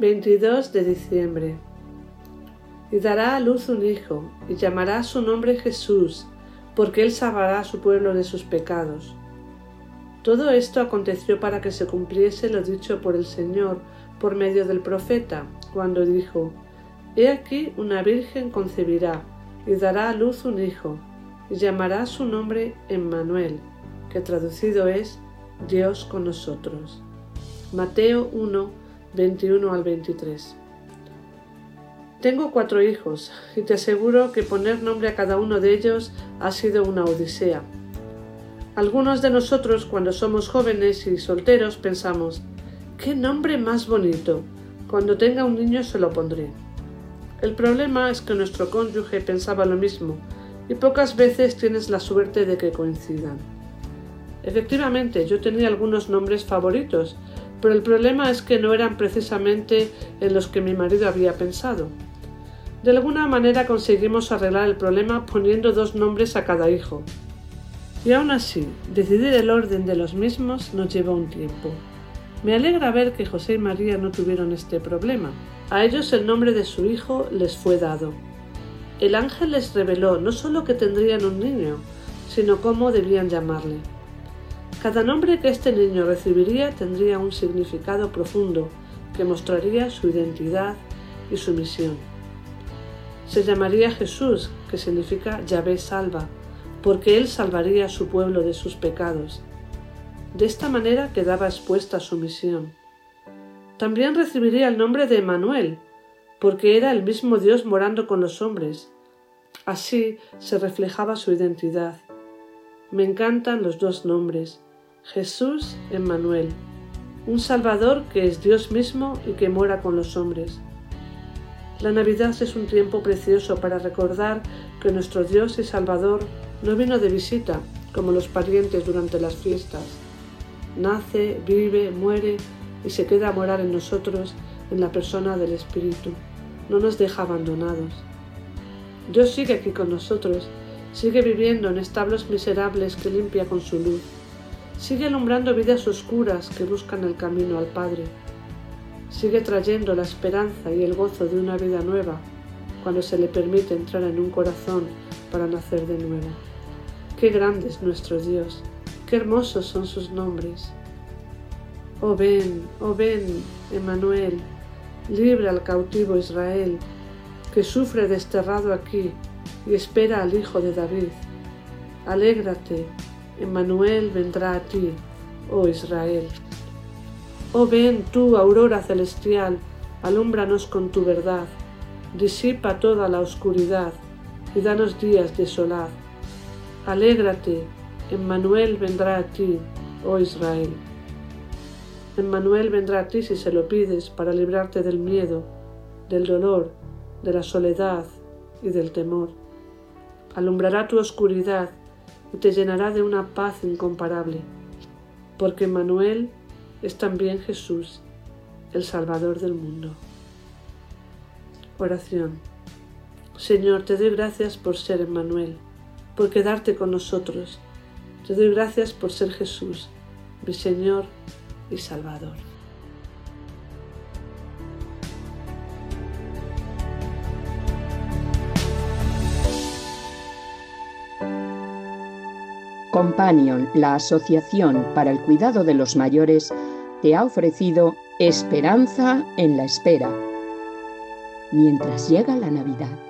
...22 de diciembre... Y dará a luz un hijo, y llamará su nombre Jesús, porque él salvará a su pueblo de sus pecados. Todo esto aconteció para que se cumpliese lo dicho por el Señor por medio del profeta, cuando dijo, He aquí una virgen concebirá y dará a luz un hijo, y llamará su nombre Emmanuel, que traducido es Dios con nosotros. Mateo 1, 21 al 23. Tengo cuatro hijos y te aseguro que poner nombre a cada uno de ellos ha sido una odisea. Algunos de nosotros cuando somos jóvenes y solteros pensamos, ¡qué nombre más bonito! Cuando tenga un niño se lo pondré. El problema es que nuestro cónyuge pensaba lo mismo y pocas veces tienes la suerte de que coincidan. Efectivamente, yo tenía algunos nombres favoritos, pero el problema es que no eran precisamente en los que mi marido había pensado. De alguna manera conseguimos arreglar el problema poniendo dos nombres a cada hijo. Y aún así, decidir el orden de los mismos nos llevó un tiempo. Me alegra ver que José y María no tuvieron este problema. A ellos el nombre de su hijo les fue dado. El ángel les reveló no solo que tendrían un niño, sino cómo debían llamarle. Cada nombre que este niño recibiría tendría un significado profundo que mostraría su identidad y su misión. Se llamaría Jesús, que significa Yahvé salva, porque él salvaría a su pueblo de sus pecados. De esta manera quedaba expuesta su misión. También recibiría el nombre de Emanuel, porque era el mismo Dios morando con los hombres. Así se reflejaba su identidad. Me encantan los dos nombres, Jesús Emmanuel, un Salvador que es Dios mismo y que mora con los hombres. La Navidad es un tiempo precioso para recordar que nuestro Dios y Salvador no vino de visita como los parientes durante las fiestas. Nace, vive, muere y se queda a morar en nosotros en la persona del Espíritu. No nos deja abandonados. Dios sigue aquí con nosotros, sigue viviendo en establos miserables que limpia con su luz. Sigue alumbrando vidas oscuras que buscan el camino al Padre. Sigue trayendo la esperanza y el gozo de una vida nueva cuando se le permite entrar en un corazón para nacer de nuevo. Qué grande es nuestro Dios, qué hermosos son sus nombres. Oh ven, oh ven, Emmanuel, libra al cautivo Israel, que sufre desterrado aquí y espera al Hijo de David. Alégrate, Emmanuel vendrá a ti, oh Israel. Oh ven tú, aurora celestial, alúmbranos con tu verdad, disipa toda la oscuridad y danos días de solaz. Alégrate, Emmanuel vendrá a ti, oh Israel. Emmanuel vendrá a ti si se lo pides para librarte del miedo, del dolor, de la soledad y del temor. Alumbrará tu oscuridad te llenará de una paz incomparable, porque Emmanuel es también Jesús, el Salvador del mundo. Oración. Señor, te doy gracias por ser Emmanuel, por quedarte con nosotros. Te doy gracias por ser Jesús, mi Señor y Salvador. Companion, la Asociación para el Cuidado de los Mayores, te ha ofrecido Esperanza en la Espera, mientras llega la Navidad.